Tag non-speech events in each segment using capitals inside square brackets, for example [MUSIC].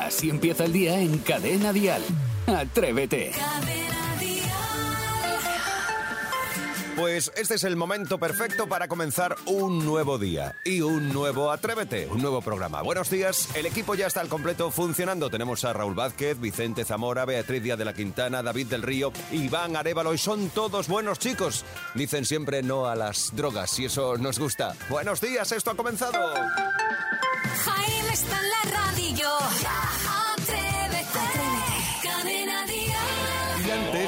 Así empieza el día en Cadena Dial. Atrévete. Pues este es el momento perfecto para comenzar un nuevo día y un nuevo Atrévete, un nuevo programa. Buenos días, el equipo ya está al completo funcionando. Tenemos a Raúl Vázquez, Vicente Zamora, Beatriz Díaz de la Quintana, David del Río, Iván Arevalo y son todos buenos chicos. Dicen siempre no a las drogas y eso nos gusta. Buenos días, esto ha comenzado. Jaime está en la radio.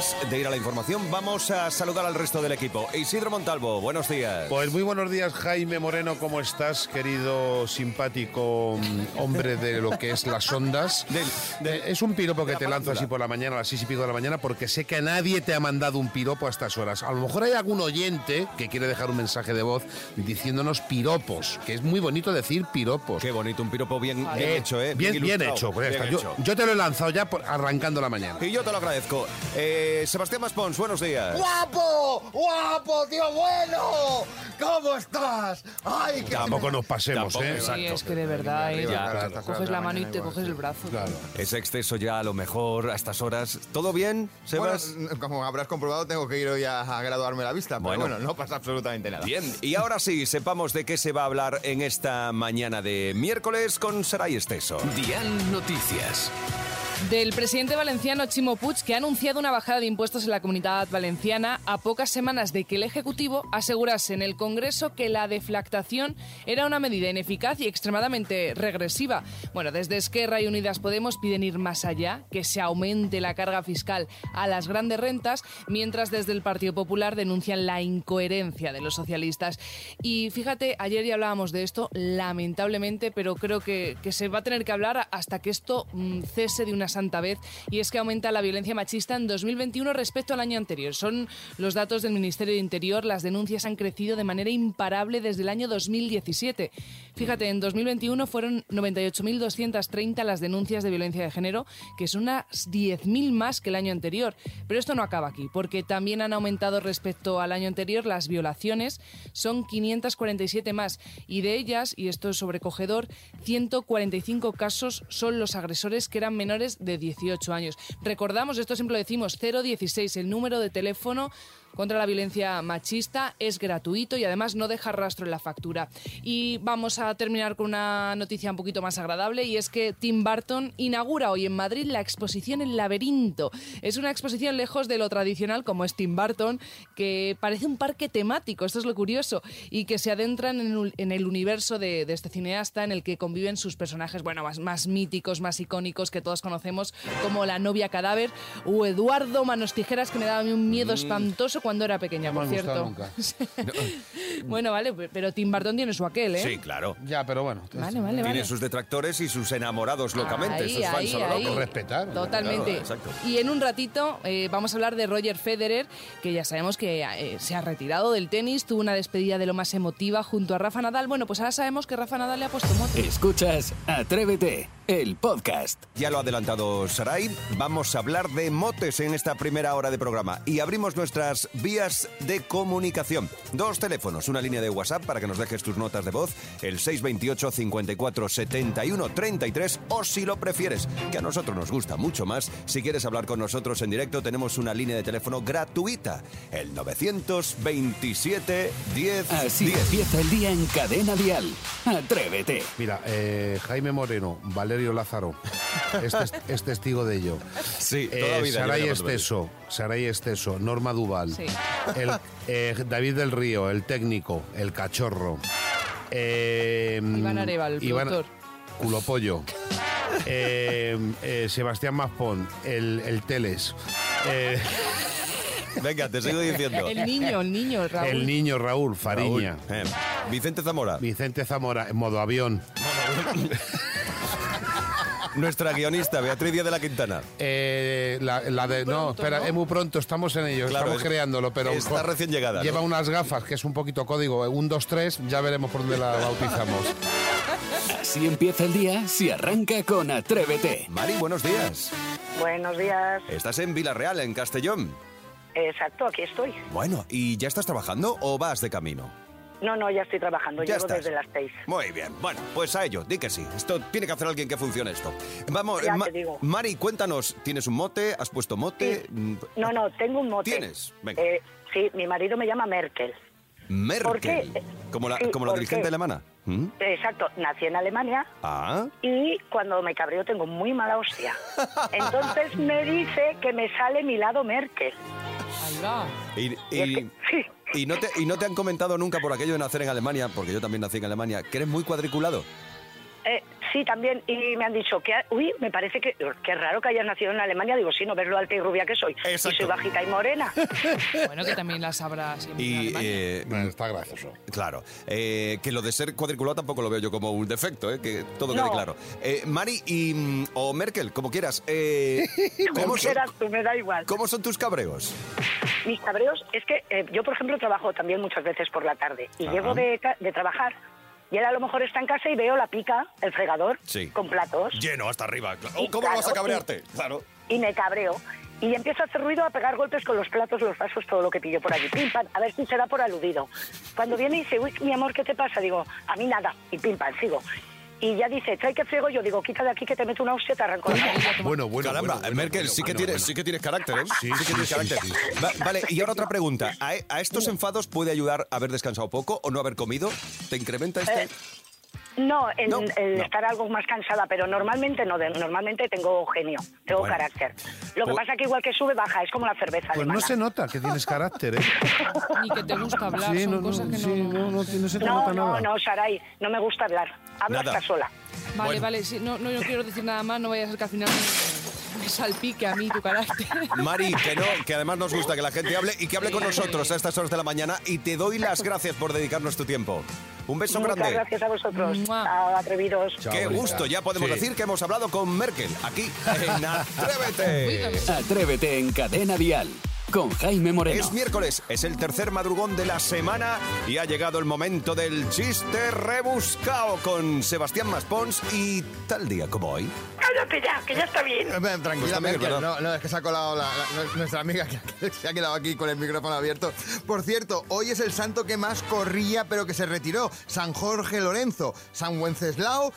Antes de ir a la información, vamos a saludar al resto del equipo. Isidro Montalvo, buenos días. Pues muy buenos días, Jaime Moreno, ¿cómo estás, querido simpático mm, hombre de lo que es las ondas? [LAUGHS] Eh, es un piropo que la te lanzo así por la mañana, a las seis y pico de la mañana, porque sé que nadie te ha mandado un piropo a estas horas. A lo mejor hay algún oyente que quiere dejar un mensaje de voz diciéndonos piropos, que es muy bonito decir piropos. Qué bonito, un piropo bien, bien Eh, hecho, ¿eh? Bien, bien hecho. pues bien. Yo, hecho. yo te lo he lanzado ya por- arrancando la mañana. Y yo te lo agradezco. Eh, Sebastián Maspons, buenos días. ¡Guapo! ¡Guapo, tío bueno! ¿Cómo estás? ¡Ay, qué Tampoco nos pasemos, Tampoco, ¿eh? exacto. Sí, es que de verdad, ¿eh? arriba, claro, coges la mano y te coges el brazo. Claro. Ese exceso ya a lo mejor a estas horas. ¿Todo bien, Sebas? Bueno, como habrás comprobado, tengo que ir hoy a, a graduarme la vista, pero Bueno. bueno, no pasa absolutamente nada. Bien, y ahora sí, sepamos de qué se va a hablar en esta mañana de miércoles con Saray Esteso. Dial Noticias. Del presidente valenciano Chimo Puig, que ha anunciado una bajada de impuestos en la comunidad valenciana a pocas semanas de que el Ejecutivo asegurase en el Congreso que la deflactación era una medida ineficaz y extremadamente regresiva. Bueno, desde Esquerra y Unidas Podemos piden ir más allá, que se aumente la carga fiscal a las grandes rentas, mientras desde el Partido Popular denuncian la incoherencia de los socialistas. Y fíjate, ayer ya hablábamos de esto, lamentablemente, pero creo que, que se va a tener que hablar hasta que esto mm, cese de una santa vez, y es que aumenta la violencia machista en 2021 respecto al año anterior. Son los datos del Ministerio de Interior, las denuncias han crecido de manera imparable desde el año 2017. Fíjate, en 2021 fueron 98.230 las denuncias de violencia de género, que son unas 10.000 más que el año anterior. Pero esto no acaba aquí, porque también han aumentado respecto al año anterior las violaciones, son 547 más, y de ellas, y esto es sobrecogedor, 145 casos son los agresores que eran menores de 18 años. Recordamos, esto siempre lo decimos, 016, el número de teléfono contra la violencia machista es gratuito y además no deja rastro en la factura. Y vamos a terminar con una noticia un poquito más agradable y es que Tim Burton inaugura hoy en Madrid la exposición El Laberinto. Es una exposición lejos de lo tradicional como es Tim Burton, que parece un parque temático, esto es lo curioso, y que se adentran en, el universo de, de este cineasta en el que conviven sus personajes, bueno, más, más míticos, más icónicos que todos conocemos, como la novia cadáver o Eduardo Manos Tijeras, que me daba a mí un miedo espantoso cuando era pequeña, No por me ha gustado cierto. nunca. [LAUGHS] bueno, vale, pero Tim Burton tiene su aquel, ¿eh? Sí, claro. Ya, pero bueno. Vale, vale, Tiene vale. sus detractores y sus enamorados locamente, Ahí, sus fans ahí, a lo ahí. loco. Respetar. Totalmente. Claro, exacto. y en un ratito eh, vamos a hablar de Roger Federer, que ya sabemos que eh, se ha retirado del tenis, tuvo una despedida de lo más emotiva junto a Rafa Nadal. Bueno, pues ahora sabemos que Rafa Nadal le ha puesto mote. Escuchas Atrévete, el podcast. Ya lo ha adelantado Saray, vamos a hablar de motes en esta primera hora de programa y abrimos nuestras vías de comunicación. Dos teléfonos, una línea de WhatsApp para que nos dejes tus notas de voz, el 628 54 71 33 o si lo prefieres, que a nosotros nos gusta mucho más, si quieres hablar con nosotros en directo tenemos una línea de teléfono gratuita, el 927 10 Así 10. empieza el día en Cadena Dial. Atrévete. Mira, eh, Jaime Moreno, Valerio Lázaro, este es, [LAUGHS] es testigo de ello. Sí, Eh, toda la vida. Saray. Esteso, Saray Esteso, Norma Duval, Sí. el, eh, David del Río, el técnico, el cachorro, eh, Iván Arevalo, el Iván- productor. Culopollo, eh, eh, Sebastián Maspón, el, el Teles, eh, [LAUGHS] Venga, te sigo diciendo. El niño, el niño, Raúl. el niño Raúl Fariña, Raúl. Eh, Vicente Zamora, Vicente Zamora, en modo avión. Nuestra guionista Beatriz Díaz de la Quintana. Eh, la, la de, no, espera, ¿no? es muy pronto, estamos en ello, Claro, estamos es- creándolo, pero está recién llegada, Lleva ¿no? unas gafas, que es un poquito código, un, dos, tres, ya veremos por dónde la bautizamos. Así empieza el día si arranca con Atrévete. Mari, buenos días. Buenos días. Estás en Villarreal, en Castellón. Exacto, aquí estoy. Bueno, ¿y ya estás trabajando o vas de camino? No, no, ya estoy trabajando, Ya llego estás. desde las seis. Muy bien. Bueno, pues a ello, di que sí. Esto tiene que hacer alguien que funcione esto. Vamos, Ya Ma- te digo. Mari, cuéntanos, ¿tienes un mote? ¿Has puesto mote? No, no, tengo un mote. ¿Tienes? Venga. Eh, sí, mi marido me llama Merkel. Merkel. ¿Por qué? Como la, Sí, como la ¿por dirigente qué? alemana. ¿Mm? Exacto, nací en Alemania Ah. y cuando me cabreo tengo muy mala hostia. Entonces me dice que me sale mi lado Merkel. Ahí va. Y, Y es y- que- sí. Y no te, y no te han comentado nunca por aquello de nacer en Alemania, porque yo también nací en Alemania, que eres muy cuadriculado. Eh, sí, también, y me han dicho que, uy, me parece que, qué raro que hayas nacido en Alemania. Digo, sí, no ves lo alta y rubia que soy. Exacto. Y soy bajita y morena. [LAUGHS] Bueno, que también las en Y, eh, Bueno, está gracioso. Claro, eh, que lo de ser cuadriculado tampoco lo veo yo como un defecto, eh, que todo quede No. claro. Eh, Mari y, mm, o Merkel, como quieras, eh, [LAUGHS] ¿cómo, Como son, quieras tú, me da igual. cómo son tus cabreos? Mis cabreos es que eh, yo, por ejemplo, trabajo también muchas veces por la tarde y Ajá. llego de, ca- de trabajar y él a lo mejor está en casa y veo la pica, el fregador, Sí. con platos Lleno hasta arriba. ¿Cómo claro, vas a y- cabrearte? Claro. y me cabreo. Y empiezo a hacer ruido, a pegar golpes con los platos, los vasos, todo lo que pillo por allí. Pim, pam, a ver si se da por aludido. Cuando viene y dice, uy, mi amor, ¿qué te pasa? Digo, a mí nada. Y pim, pam, sigo. Y ya dice, trae que friego. Yo digo, quita de aquí que te meto una hostia, te arranco la. [LAUGHS] Bueno, bueno. Caramba, bueno, Merkel, bueno, sí, que bueno, tienes, bueno. sí que tienes carácter, ¿eh? Sí, que sí, tienes sí, carácter. sí. Va- vale, y ahora otra pregunta. ¿A, a estos enfados puede ayudar haber descansado poco o no haber comido? ¿Te incrementa este? Eh, No, en No, el no. estar algo más cansada, pero normalmente no, de- normalmente tengo genio, tengo Bueno. carácter. Lo que Pues- pasa que igual que sube, baja, es como la cerveza Pues no se nota que tienes carácter, ¿eh? Ni que te gusta hablar, Sí, son no, no, cosas que sí, no... no, no, no se te No, nota no, nada. no, Saray, no me gusta hablar. Hablo Nada. hasta sola. Vale, Bueno. vale, sí, no, no, no quiero decir nada más, no vaya a ser que al final me, me salpique a mí tu carácter. Mari, [LAUGHS] que no, que además nos gusta que la gente hable y que hable con nosotros a estas horas de la mañana y te doy las gracias por dedicarnos tu tiempo. Un beso Muchas grande. gracias a vosotros, a atrevidos. Chao, Qué bonita. gusto, ya podemos Sí. decir que hemos hablado con Merkel aquí en [LAUGHS] Atrévete. Atrévete en Cadena Dial con Jaime Moreno. Es miércoles, es el tercer madrugón de la semana y ha llegado el momento del chiste rebuscado con Sebastián Maspons y tal día como hoy. Cállate ya, que ya está bien. Eh, Tranquila, Pues Merkel. No, no, es que se ha colado la- la- nuestra amiga que se ha quedado aquí con el micrófono abierto. Por cierto, hoy es el santo que más corría pero que se retiró. San Jorge Lorenzo. San Wenceslao.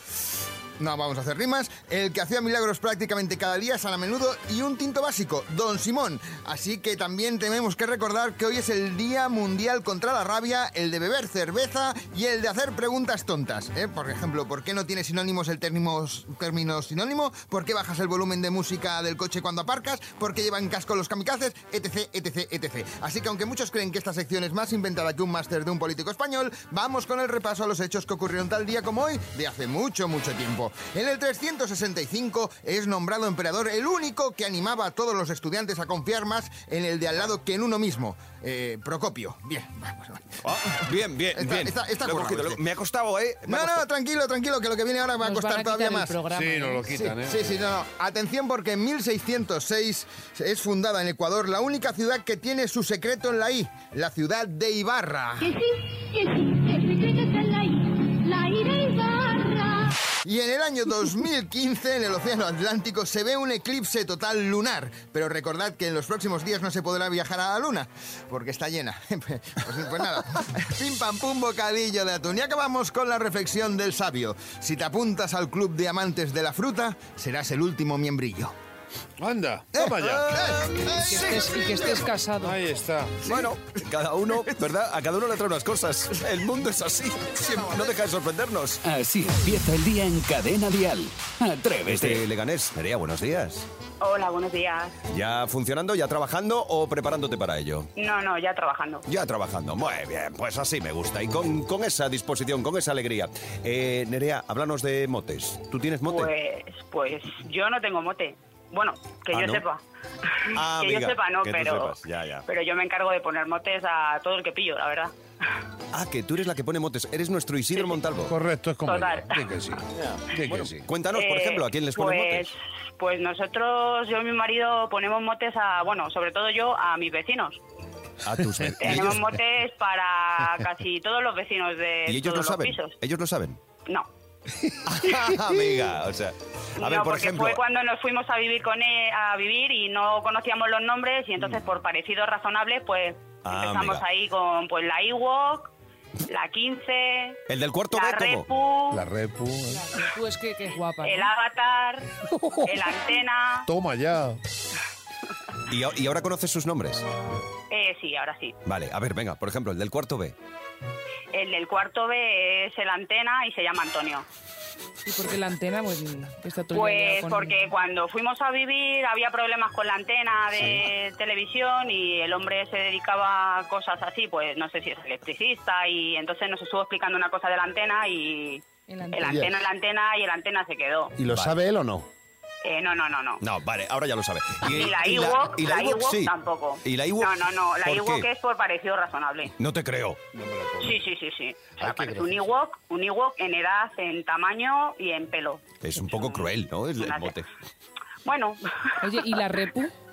No vamos a hacer rimas. El que hacía milagros prácticamente cada día, San a menudo y un tinto básico, Don Simón. Así que también tenemos que recordar que hoy es el Día Mundial contra la Rabia, el de beber cerveza y el de hacer preguntas tontas. ¿eh? Por ejemplo, ¿por qué no tiene sinónimos el término, término sinónimo? ¿Por qué bajas el volumen de música del coche cuando aparcas? ¿Por qué llevan casco los kamikazes? Etc, etc, etc. Así que aunque muchos creen que esta sección es más inventada que un máster de un político español, vamos con el repaso a los hechos que ocurrieron tal día como hoy de hace mucho, mucho tiempo. En el 365 es nombrado emperador el único que animaba a todos los estudiantes a confiar más en el de al lado que en uno mismo. Eh, Procopio. Bien. [LAUGHS] vamos. Ah, bien, bien, Está- bien. está- está Lo he currado cogido, este. lo- Me ha costado, ¿eh? Me No, no, tranquilo, tranquilo, que lo que viene ahora va a costar a todavía más. programa, Sí, ¿eh? nos lo Sí, quitan, ¿eh? sí, sí, no, no. Atención porque en 1606 es fundada en Ecuador la única ciudad que tiene su secreto en la I, la ciudad de Ibarra. Que sí, que sí, Y en el año 2015 en el Océano Atlántico se ve un eclipse total lunar. Pero recordad que en los próximos días no se podrá viajar a la luna, porque está llena. [LAUGHS] Pues, pues nada, [LAUGHS] pim pam pum bocadillo de atún. Y acabamos con la reflexión del sabio. Si te apuntas al club de amantes de la fruta, serás el último miembrillo. Anda, toma ya. Que estés- y que estés casado. Ahí está. Bueno, cada uno, [LAUGHS] ¿verdad? A cada uno le trae unas cosas. El mundo es así. Siempre- no deja de sorprendernos. Así empieza el día en Cadena Dial. Atrévete. Desde Leganés, Nerea, buenos días. Hola, buenos días. ¿Ya funcionando, ya trabajando o preparándote para ello? No, no, ya trabajando. Ya trabajando. Muy bien, pues así me gusta. Y con, con esa disposición, con esa alegría. Eh, Nerea, háblanos de motes. ¿Tú tienes mote? Pues, pues yo no tengo mote. Bueno, que Ah, yo ¿no? sepa. Ah, [LAUGHS] que amiga, yo sepa, no, pero. sepas, ya, ya. Pero yo me encargo de poner motes a todo el que pillo, la verdad. Ah, que tú eres la que pone motes. Eres nuestro Isidro Montalvo. Correcto, es como Total. Di que sí. [LAUGHS] Que sí. Cuéntanos, por Eh, ejemplo, a quién les pones pues, motes. Pues nosotros, yo y mi marido, ponemos motes a, bueno, sobre todo yo, a mis vecinos. A tus ve- [LAUGHS] ¿Y Tenemos motes para casi todos los vecinos de ¿Y ellos todos lo los saben? pisos. ¿Ellos lo saben? No. [LAUGHS] Amiga, o sea... A ver, no, por porque ejemplo... fue cuando nos fuimos a vivir con él, a vivir y no conocíamos los nombres y entonces por parecidos razonables pues Ah, empezamos amiga. ahí con pues la Ewok, la 15, El del cuarto la B. Repu, La repu. ¿eh? Tú es que, que es guapa. el ¿no? Avatar, [LAUGHS] el Antena. Toma ya. Y, y ahora conoces sus nombres. Eh, sí, ahora sí. Vale, a ver, venga, por ejemplo, el del cuarto B. El del cuarto B es el Antena y se llama Antonio. ¿Y por qué la antena? Pues, está todo el Pues con- porque cuando fuimos a vivir había problemas con la antena de televisión y el hombre se dedicaba a cosas así, pues no sé si es electricista y entonces nos estuvo explicando una cosa de la antena y El el antena. antena, la antena y el antena se quedó. ¿Y lo Vale. sabe él o no? Eh, no, no, no, no. No, vale, ahora ya lo sabe. Y la Ewok, y la Ewok Ewok sí. tampoco. ¿Y la Ewok? No, no, no, la ¿Por Ewok qué? es por parecido razonable. No te creo. Sí, sí, sí, sí. O sea, parece un. Ewok, un Ewok en edad, en tamaño y en pelo. Es un poco cruel, ¿no? El, el bote. Bueno, Oye, ¿y la repu? [LAUGHS]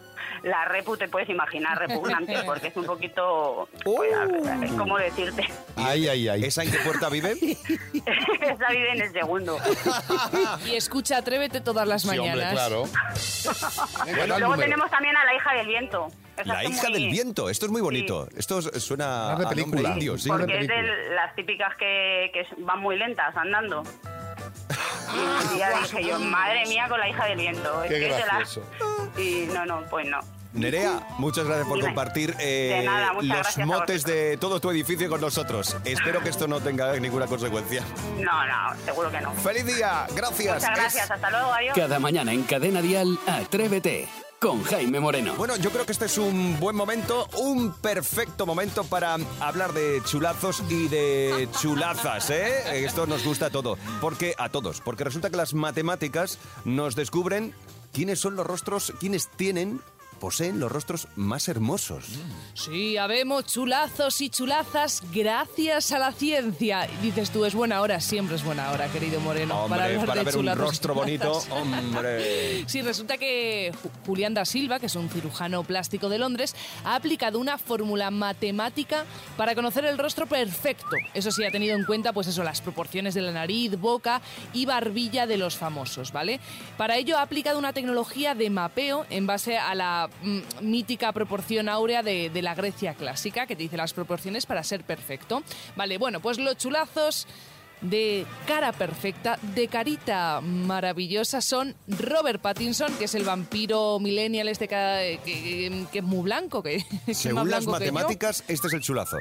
la repu te puedes imaginar repugnante [LAUGHS] porque es un poquito... pues, ¿Cómo decirte? Ay, ay, ay. ¿Esa en qué puerta vive? [LAUGHS] Esa vive en el segundo. Y escucha, atrévete todas las Sí, mañanas. hombre, claro. [LAUGHS] El Luego número. tenemos también a la hija del viento. La hija muy- del viento. Esto es muy bonito. Esto es- suena de a película. indio, sí. De Porque es de las típicas que, que van muy lentas andando. Y ya dije yo, madre mía con la hija del viento. Es que se la-. Y no, no, pues no. Nerea, muchas gracias por Dime. compartir eh, De nada, muchas los motes de todo tu edificio con nosotros. Espero que esto no tenga ninguna consecuencia. No, no, seguro que no. ¡Feliz día! Gracias. Muchas gracias, Es- hasta luego, adiós. Cada mañana en Cadena Dial, Atrévete con Jaime Moreno. Bueno, yo creo que este es un buen momento, un perfecto momento para hablar de chulazos y de chulazas, ¿eh? Esto nos gusta a todo, porque a todos, porque resulta que las matemáticas nos descubren quiénes son los rostros, quiénes tienen, poseen los rostros más hermosos. Sí, habemos chulazos y chulazas gracias a la ciencia. Y Dices tú, es buena hora, siempre es buena hora, querido Moreno. Hombre, para, de ver un rostro bonito, hombre. [LAUGHS] Sí, resulta que Ju- Julián da Silva, que es un cirujano plástico de Londres, ha aplicado una fórmula matemática para conocer el rostro perfecto. Eso sí, ha tenido en cuenta, pues eso, las proporciones de la nariz, boca y barbilla de los famosos, ¿vale? Para ello ha aplicado una tecnología de mapeo en base a la mítica proporción áurea de, de la Grecia clásica, que te dice las proporciones para ser perfecto. Vale, bueno, pues los chulazos de cara perfecta, de carita maravillosa, son Robert Pattinson, que es el vampiro millennial este que, que- que es muy blanco, que, [LAUGHS] es Según las blanco que yo. matemáticas, este es el chulazo.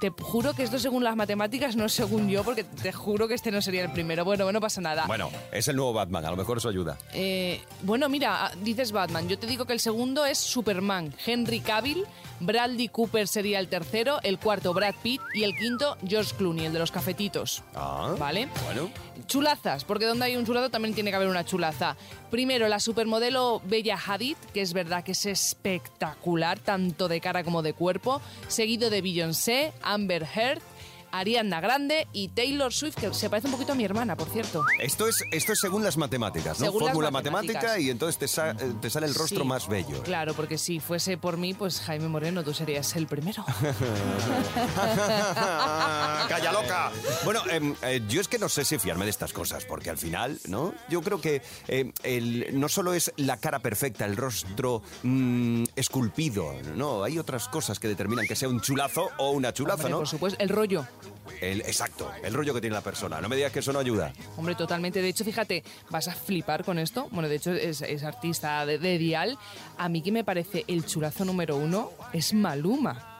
Te juro que esto según las matemáticas, no según yo, porque te juro que este no sería el primero. Bueno, no pasa nada. Bueno, es el nuevo Batman, a lo mejor eso ayuda. Eh, bueno, mira, dices Batman. Yo te digo que el segundo es Superman. Henry Cavill, Bradley Cooper sería el tercero, el cuarto Brad Pitt y el quinto George Clooney, el de los cafetitos. Ah, ¿Vale? Bueno. Chulazas, porque donde hay un chulazo también tiene que haber una chulaza. Primero, la supermodelo Bella Hadid, que es verdad que es espectacular, tanto de cara como de cuerpo. Seguido de Beyoncé, Amber Heard, Ariana Grande y Taylor Swift, que se parece un poquito a mi hermana, por cierto. Esto es, esto es según las matemáticas, ¿no? Según las Fórmula matemática y entonces te, sa- eh, te sale el rostro Sí, más bello. Claro, porque si fuese por mí, pues Jaime Moreno, tú serías el primero. [LAUGHS] ¡Calla loca! Bueno, em, eh, yo es que no sé si fiarme de estas cosas, porque al final, ¿no? Yo creo que eh, el- no solo es la cara perfecta, el rostro mm, esculpido, no, hay otras cosas que determinan que sea un chulazo o una chulaza, Hombre, ¿no? Por supuesto, el rollo. El, exacto, el rollo que tiene la persona. No me digas que eso no ayuda. Hombre, totalmente. De hecho, fíjate, vas a flipar con esto. Bueno, de hecho, es, es artista de, de Dial. A mí que me parece el chulazo número uno es Maluma.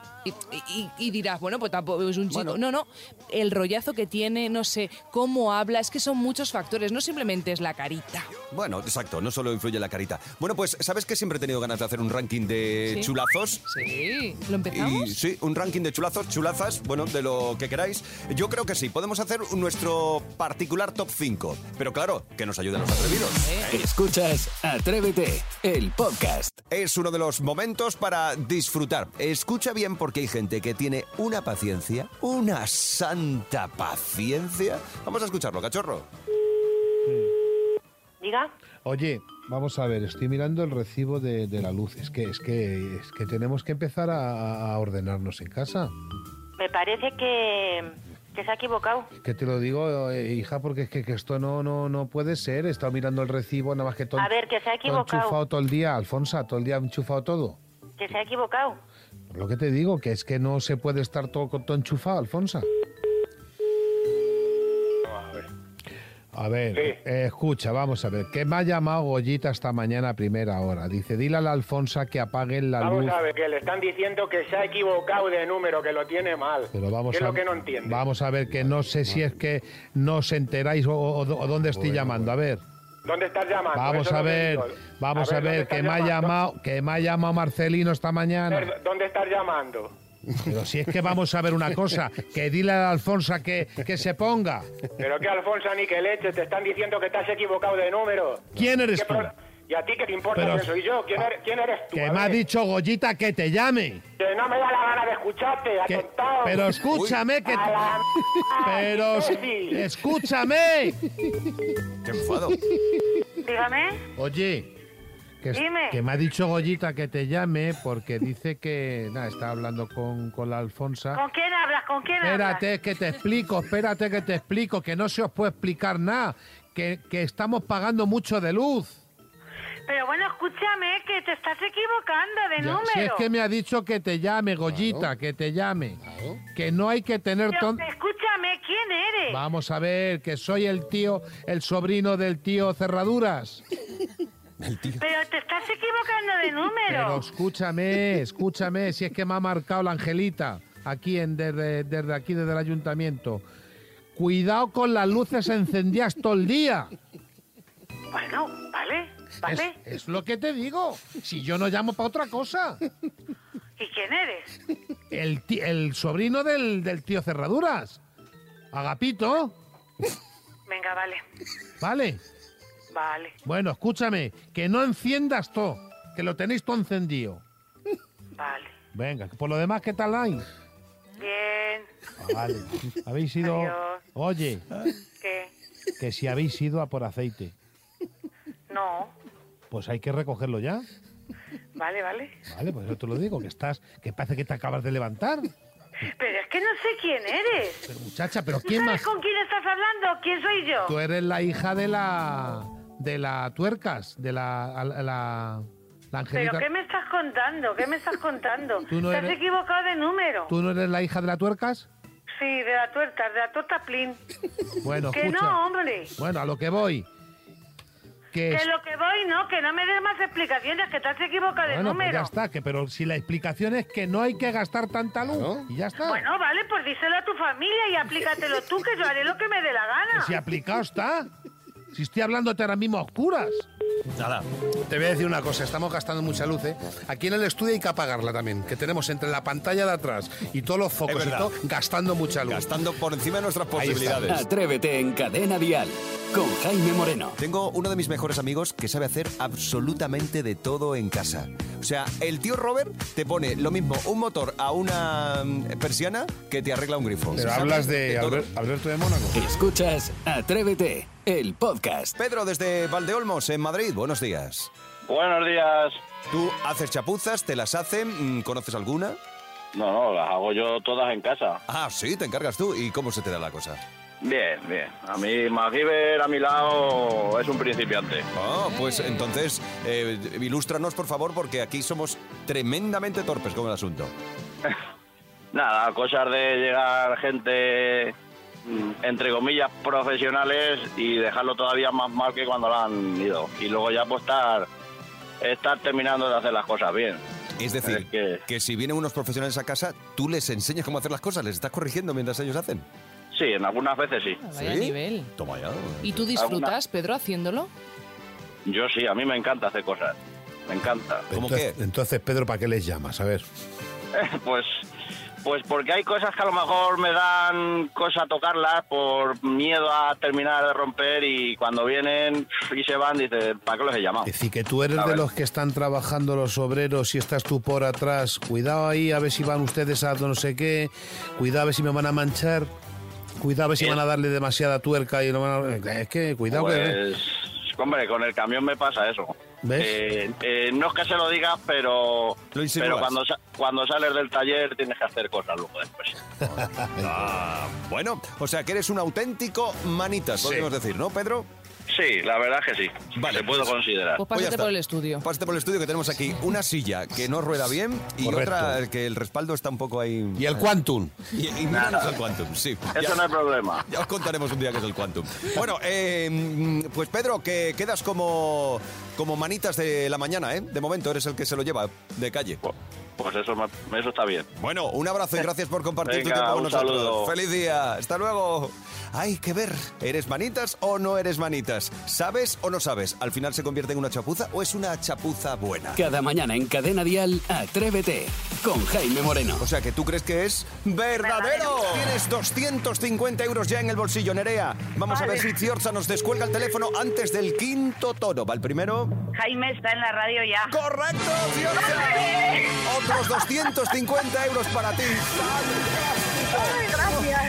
Y, y- y dirás, bueno, pues tampoco es un chico. No, no. El rollazo que tiene, no sé, cómo habla, es que son muchos factores. No simplemente es la carita. Bueno, exacto, no solo influye la carita. Bueno, pues, ¿sabes que siempre he tenido ganas de hacer un ranking de Sí. chulazos? Sí. ¿Lo empezamos? Y sí, un ranking de chulazos, chulazas, bueno, de lo que queráis. Yo creo que sí, podemos hacer nuestro particular top 5. Pero claro, que nos ayuden los atrevidos. Escuchas Atrévete, el podcast. Es uno de los momentos para disfrutar. Escucha bien porque hay gente que tiene una paciencia, una santa paciencia. Vamos a escucharlo, cachorro. Diga. Oye, vamos a ver, estoy mirando el recibo de, de la luz. Es que, es que, es que tenemos que empezar a, a ordenarnos en casa. Me parece que, que se ha equivocado. Que te lo digo, eh, hija, porque es que, que esto no, no, no puede ser. He estado mirando el recibo, nada más que todo. A ver, que se ha todo equivocado. enchufado todo el día, Alfonsa, todo el día enchufado todo. Que se ha equivocado. Lo que te digo, que es que no se puede estar todo, todo enchufado, Alfonso. A ver, sí. eh, escucha, vamos a ver. Que me ha llamado Goyita esta mañana a primera hora. Dice, dile a la Alfonsa que apaguen la luz. Vamos a ver, que le están diciendo que se ha equivocado de número, que lo tiene mal. Vamos a, es lo que no entiende? Vamos a ver, que no sé si es que no os enteráis o, o, dónde estoy llamando. A ver. ¿Dónde estás llamando? vamos a ver, vamos a ¿dónde ver, que me ha llamado, que me ha llamado Marcelino esta mañana. ¿Dónde estás llamando? Pero si es que vamos a ver una cosa, que dile a la Alfonsa que, que se ponga. Pero que Alfonso ni que leche, te están diciendo que te has equivocado de número. ¿Quién eres ¿Qué tú? pro- ¿Y a ti qué te importa Pero- quién soy yo? ¿Quién, eres, quién eres tú? Que me ha dicho Goyita que te llame. Que no me da la gana de escucharte, Que- atontado. pero escúchame que... A la [LAUGHS] Pero imbécil. escúchame. ¡Qué enfado! Dígame. Oye, que, Dime. que me ha dicho Goyita que te llame porque dice que... Nada, está hablando con, con la Alfonsa. ¿Con quién hablas? ¿Con quién Espérate que te explico, espérate que te explico, que no se os puede explicar nada, que, que estamos pagando mucho de luz. Pero bueno, escúchame, que te estás equivocando de Ya, número. si es que me ha dicho que te llame, Goyita, que te llame. Que no hay que tener... Pero ton- escúchame, ¿quién eres? Vamos a ver, que soy el tío, el sobrino del tío Cerraduras. Pero te estás equivocando de número. Pero escúchame, escúchame, si es que me ha marcado la Angelita, aquí en, desde, desde aquí, desde el ayuntamiento. Cuidado con las luces encendidas todo el día. Bueno, vale, Es, lo que te digo. Si yo no llamo para otra cosa. ¿Y quién eres? El, el sobrino del, del tío Cerraduras. Agapito, Venga, vale, ¿vale? vale, Bueno, escúchame, que no enciendas todo, que lo tenéis todo encendido. vale. Venga, por lo demás, ¿qué tal hay? Bien, Ah, Vale, habéis ido... Adiós. Oye, ¿qué? que si habéis ido a por aceite, pues hay que recogerlo ya. vale, vale. Vale, pues yo te lo digo, que estás, que parece que te acabas de levantar. Pero es que no sé quién eres. Pero muchacha, pero ¿Tú ¿quién sabes más? con quién estás hablando? ¿Quién soy yo? Tú eres la hija de la de la tuercas, de la la, la ¿Pero Angelita. qué me estás contando? ¿Qué me estás contando? [LAUGHS] Tú no Te has eres- equivocado de número. ¿Tú no eres la hija de la tuercas? Sí, de la tuerta, de la torta plin. Bueno, que escucha. no, hombre. Bueno, a lo que voy. Que Que es- lo que voy, no, que no me des más explicaciones, que te has equivocado de bueno, pues número. ya está, que pero si la explicación es que no hay que gastar tanta luz y ya está. Bueno, vale, pues díselo a tu familia y aplícatelo tú, que yo haré lo que me dé la Que gana. si aplicado está. Si estoy hablándote ahora mismo a oscuras. Nada. Te voy a decir una cosa, estamos gastando mucha luz, ¿eh? Aquí en el estudio hay que apagarla también, que tenemos entre la pantalla de atrás y todos los focos y todo, gastando mucha luz. Gastando por encima de nuestras posibilidades. Atrévete en Cadena Dial con Jaime Moreno. Tengo uno de mis mejores amigos que sabe hacer absolutamente de todo en casa. O sea, el tío Robert te pone lo mismo un motor a una mm, persiana que te arregla un grifo. Pero hablas de todo. Albert- Alberto de Mónaco. Escuchas Atrévete, el podcast. Pedro desde Valdeolmos, en Madrid. Buenos días. Buenos días. ¿Tú haces chapuzas? ¿Te las hacen? Mm, ¿Conoces alguna? No, no, las hago yo todas en casa. Ah, sí, te encargas tú. ¿Y cómo se te da la cosa? Bien, bien. A mí, MacGyver a mi lado es un principiante. Ah, pues entonces, eh, ilústranos, por favor, porque aquí somos tremendamente torpes con el asunto. [LAUGHS] Nada, cosas de llegar gente, mm, entre comillas, profesionales y dejarlo todavía más mal que cuando lo han ido. Y luego ya pues estar, estar terminando de hacer las cosas bien. Es decir, Es que- que si vienen unos profesionales a casa, tú les enseñas cómo hacer las cosas, les estás corrigiendo mientras ellos hacen. Sí, en algunas veces sí. Vaya ¿Sí? nivel. Toma ya. ¿Y tú disfrutas, Pedro, haciéndolo? Yo sí, a mí me encanta hacer cosas. Me encanta. ¿Cómo entonces, qué? entonces, Pedro, ¿para qué les llamas? A ver. Pues, pues porque hay cosas que a lo mejor me dan cosa tocarlas por miedo a terminar de romper y cuando vienen y se van, dices, ¿para qué los he llamado? Es decir, que tú eres A de ver. los que están trabajando los obreros y estás tú por atrás. Cuidado ahí, a ver si van ustedes a no sé qué. Cuidado a ver si me van a manchar. Cuidado si Es- van a darle demasiada tuerca y no van a... Es que, cuidado que... Pues, hombre, con el camión me pasa eso. ¿Ves? Eh, eh, no es que se lo digas, pero, Lo pero cuando, cuando sales del taller tienes que hacer cosas luego después. [LAUGHS] Ah, bueno, o sea que eres un auténtico manitas, Sí. podemos decir, ¿no, Pedro? Sí, la verdad es que sí. Vale, Se puede pues- considerar. Pues Pues pásate está. por el estudio. Pásate por el estudio que tenemos aquí una silla que no rueda bien y Correcto. otra que el respaldo está un poco ahí. Y el Quantum. Y, y míranos el Quantum, sí. Eso no hay problema. [LAUGHS] Ya os contaremos un día qué es el Quantum. Bueno, eh, pues Pedro, que quedas como, como manitas de la mañana, ¿eh? De momento eres el que se lo lleva de calle. Pues eso, me- eso está bien. Bueno, un abrazo y gracias por compartir tu tiempo con un nosotros. saludo. ¡Feliz día! ¡Hasta luego! Hay que ver, ¿eres manitas o no eres manitas? ¿Sabes o no sabes? ¿Al final se convierte en una chapuza o es una chapuza buena? Cada mañana en Cadena Dial, Atrévete con Jaime Moreno. O sea que tú crees que es verdadero. Tienes 250 euros ya en el bolsillo, Nerea. Vamos a ver si Ciorza nos descuelga el teléfono antes del quinto tono. ¿Va el primero? Jaime está en la radio ya. ¡Correcto, Ciorza! Otros 250 euros para ti.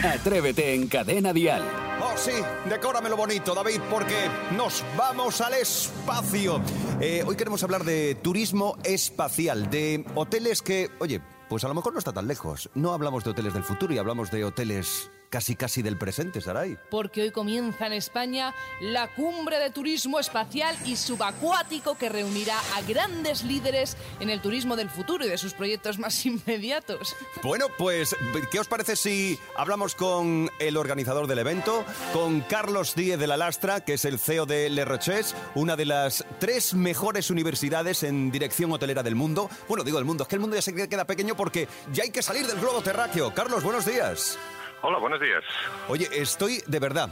Atrévete en Cadena Dial. Oh, sí, decóramelo bonito, David, porque nos vamos al espacio. Eh, hoy queremos hablar de turismo espacial, de hoteles que, oye, pues a lo mejor no está tan lejos. No hablamos de hoteles del futuro y hablamos de hoteles casi casi del presente, Saray. Porque hoy comienza en España la cumbre de turismo espacial y subacuático que reunirá a grandes líderes en el turismo del futuro y de sus proyectos más [LAUGHS] inmediatos. Bueno, pues, ¿qué os parece si hablamos con el organizador del evento, con Carlos Díez de la Lastra, que es el CEO de Le Roches, una de las tres mejores universidades en dirección hotelera del mundo? Bueno, digo del mundo, es que el mundo ya se queda pequeño porque ya hay que salir del globo terráqueo. Carlos, buenos días. Hola, buenos días. Oye, estoy de verdad,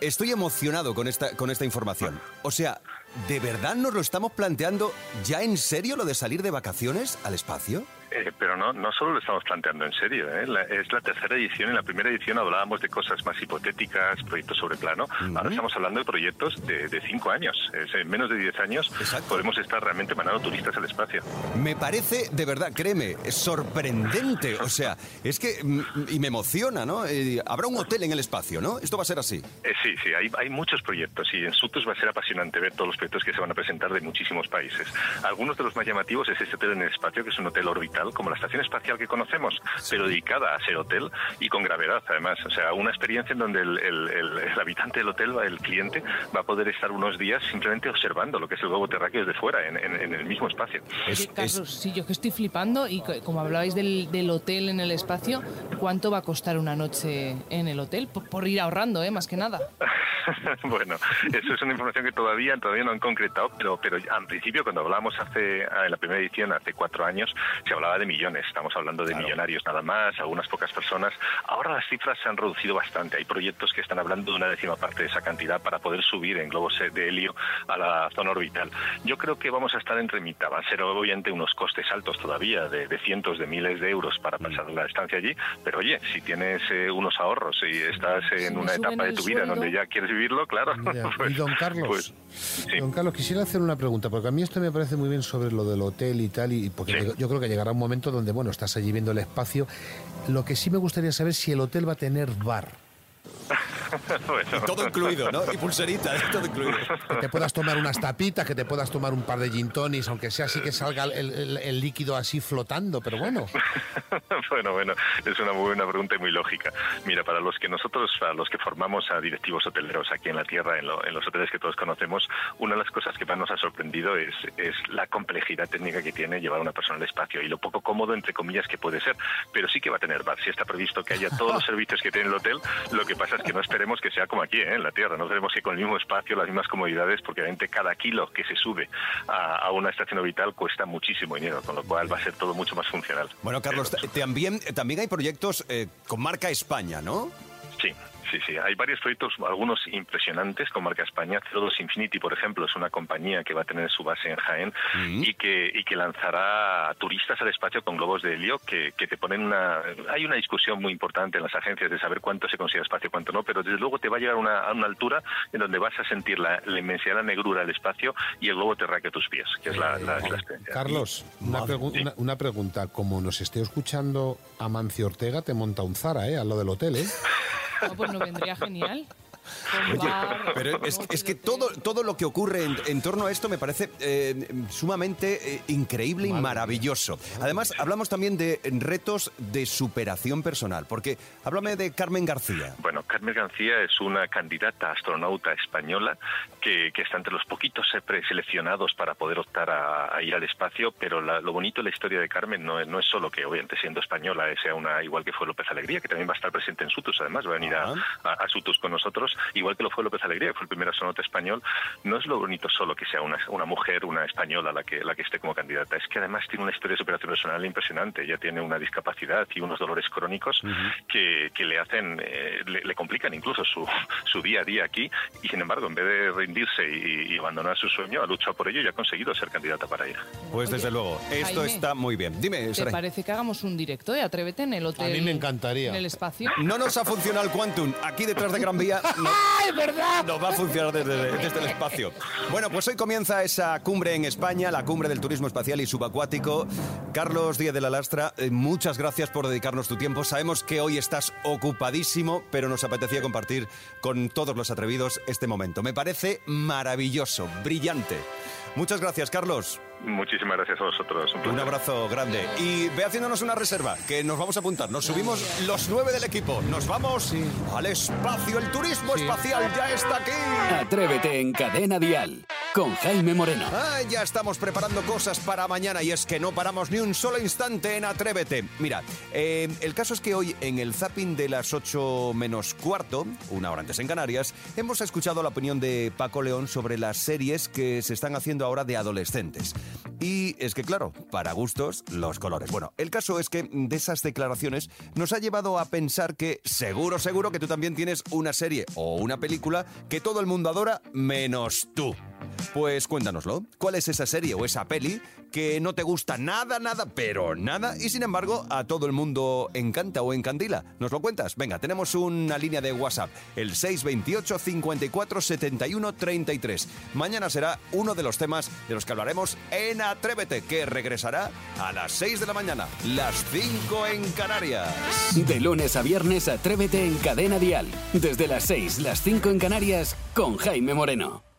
estoy emocionado con esta, con esta información. O sea, ¿de verdad nos lo estamos planteando ya en serio lo de salir de vacaciones al espacio? Eh, pero no, no solo lo estamos planteando en serio. ¿eh? La- es la tercera edición. En la primera edición hablábamos de cosas más hipotéticas, proyectos sobre plano. Ahora estamos hablando de proyectos de, de cinco años. Es, en menos de diez años podemos estar realmente mandando turistas al espacio. Me parece, de verdad, créeme, sorprendente. O sea, es que. mm, Y me emociona, ¿no? Eh, habrá un hotel en el espacio, ¿no? Esto va a ser así. Eh, sí, sí, hay, hay muchos proyectos y en Sutus va a ser apasionante ver todos los proyectos que se van a presentar de muchísimos países. Algunos de los más llamativos es este hotel en el espacio, que es un hotel orbital, como la estación espacial que conocemos, pero dedicada a ser hotel y con gravedad, además. O sea, una experiencia en donde el, el- el- el habitante del hotel, el cliente, va a poder estar unos días simplemente observando lo que es el globo terráqueo desde fuera, en, en- en el mismo espacio. Oye, Carlos, sí, yo que estoy flipando y co- como hablabais del, del hotel en el espacio, ¿cuánto va a costar una noche en el hotel? Por, por ir ahorrando, ¿eh? Más que nada. [LAUGHS] bueno, eso es una información que todavía todavía no han concretado, pero pero al principio cuando hablábamos hace en la primera edición hace cuatro años se hablaba de millones, estamos hablando de millonarios nada más, algunas pocas personas. Ahora las cifras se han reducido bastante. Hay proyectos que están hablando de una décima parte de esa cantidad para poder subir en globos de helio a la zona orbital. Yo creo que vamos a estar entre mitad. Van a ser obviamente unos costes altos todavía de, de cientos de miles de euros para pasar la estancia allí, pero oye, si tienes eh, unos ahorros y estás en me una suben etapa de tu vida en donde sueldo. ya quieres vivirlo, claro. Ya. [LAUGHS] pues- y don Carlos, pues, don Carlos, quisiera hacer una pregunta, porque a mí esto me parece muy bien sobre lo del hotel y tal, y porque yo- yo creo que llegará momento donde, bueno, estás allí viendo el espacio. Lo que sí me gustaría saber si el hotel va a tener bar. [LAUGHS] [LAUGHS] bueno. Todo incluido, ¿no? Y pulserita, ¿eh? todo incluido. Que te puedas tomar unas tapitas, que te puedas tomar un par de gin tonics, aunque sea así que salga el, el- el líquido así flotando, pero bueno. [LAUGHS] bueno, bueno, es una muy buena pregunta y muy lógica. Mira, para los que nosotros, para los que formamos a directivos hoteleros aquí en la Tierra, en, lo- en los hoteles que todos conocemos, una de las cosas que más nos ha sorprendido es, es la complejidad técnica que tiene llevar a una persona al espacio y lo poco cómodo, entre comillas, que puede ser. Pero sí que va a tener bar. Si está previsto que haya todos los [LAUGHS] servicios que tiene el hotel, lo que pasa es que no esperemos que sea como aquí, ¿eh? en la Tierra. No esperemos que con el mismo espacio, las mismas comodidades, porque obviamente cada kilo que se sube a, a una estación orbital cuesta muchísimo dinero, con lo cual va a ser todo mucho más funcional. Bueno, Carlos, también, también hay proyectos eh, con marca España, ¿no? Sí, sí, sí. Hay varios proyectos, algunos impresionantes con marca España. 02 Infinity, por ejemplo, es una compañía que va a tener su base en Jaén y que y que lanzará turistas al espacio con globos de helio que, que te ponen una... Hay una discusión muy importante en las agencias de saber cuánto se considera espacio y cuánto no, pero desde luego te va a llegar a una, a una altura en donde vas a sentir la, la inmensidad, la negrura del espacio y el globo terráqueo a tus pies, que es la, la- la experiencia. Carlos, una, pregu- una- una pregunta. Como nos esté escuchando Amancio Ortega, te monta un Zara, ¿eh? A lo del hotel, ¿eh? [LAUGHS] Ah, pues no vendría genial. Oye, pero es, es que todo, todo lo que ocurre en, en torno a esto me parece eh, sumamente eh, increíble y maravilloso. Además, hablamos también de retos de superación personal, porque háblame de Carmen García. Bueno, Carmen García es una candidata astronauta española que, que está entre los poquitos preseleccionados para poder optar a, a ir al espacio, pero la- lo bonito de la historia de Carmen no es, no es solo que, obviamente, siendo española, eh, sea una igual que fue López Alegría, que también va a estar presente en Sutus, además va a venir a, a- a Sutus con nosotros, igual que lo fue López Alegría, que fue el primer astronauta español. No es lo bonito solo que sea una, una mujer, una española la que, la que esté como candidata, es que además tiene una historia de superación personal impresionante. Ella tiene una discapacidad y unos dolores crónicos que, que le hacen, eh, le, le complican incluso su, su día a día aquí y sin embargo, en vez de rendirse y, y abandonar su sueño, ha luchado por ello y ha conseguido ser candidata para ir. Pues desde luego, esto Jaime, está muy bien. Dime, ¿Te Saray. parece que hagamos un directo de Atrévete en el hotel? A mí me encantaría. En el espacio. No nos ha funcionado el Quantum. Aquí detrás de Gran Vía [LAUGHS] no, es verdad! nos va a funcionar desde, desde el espacio. Bueno, pues hoy comienza esa cumbre en España, la cumbre del turismo espacial y subacuático. Carlos Díaz de la Lastra, eh, muchas gracias por dedicarnos tu tiempo. Sabemos que hoy estás ocupadísimo, pero nos apetecía compartir con todos los atrevidos este momento. Me parece maravilloso, brillante. Muchas gracias, Carlos. Muchísimas gracias a vosotros. Un Un abrazo grande. Y ve haciéndonos una reserva, que nos vamos a apuntar. Nos subimos los nueve del equipo. Nos vamos al espacio. El turismo espacial ya está aquí. Atrévete en Cadena Dial con Jaime Moreno. Ah, ya estamos preparando cosas para mañana y es que no paramos ni un solo instante en Atrévete. Mira, eh, el caso es que hoy en el zapping de las 8 menos cuarto, una hora antes en Canarias, hemos escuchado la opinión de Paco León sobre las series que se están haciendo ahora de adolescentes. Y es que, claro, para gustos, los colores. Bueno, el caso es que de esas declaraciones nos ha llevado a pensar que seguro, seguro que tú también tienes una serie o una película que todo el mundo adora menos tú. Pues cuéntanoslo. ¿Cuál es esa serie o esa peli que no te gusta nada, nada, pero nada y sin embargo a todo el mundo encanta o encandila? ¿Nos lo cuentas? Venga, tenemos una línea de WhatsApp, el 628 54 71 33. Mañana será uno de los temas de los que hablaremos en Atrévete, que regresará a las 6 de la mañana, las 5 en Canarias. De lunes a viernes, Atrévete en Cadena Dial. Desde las 6, las 5 en Canarias, con Jaime Moreno.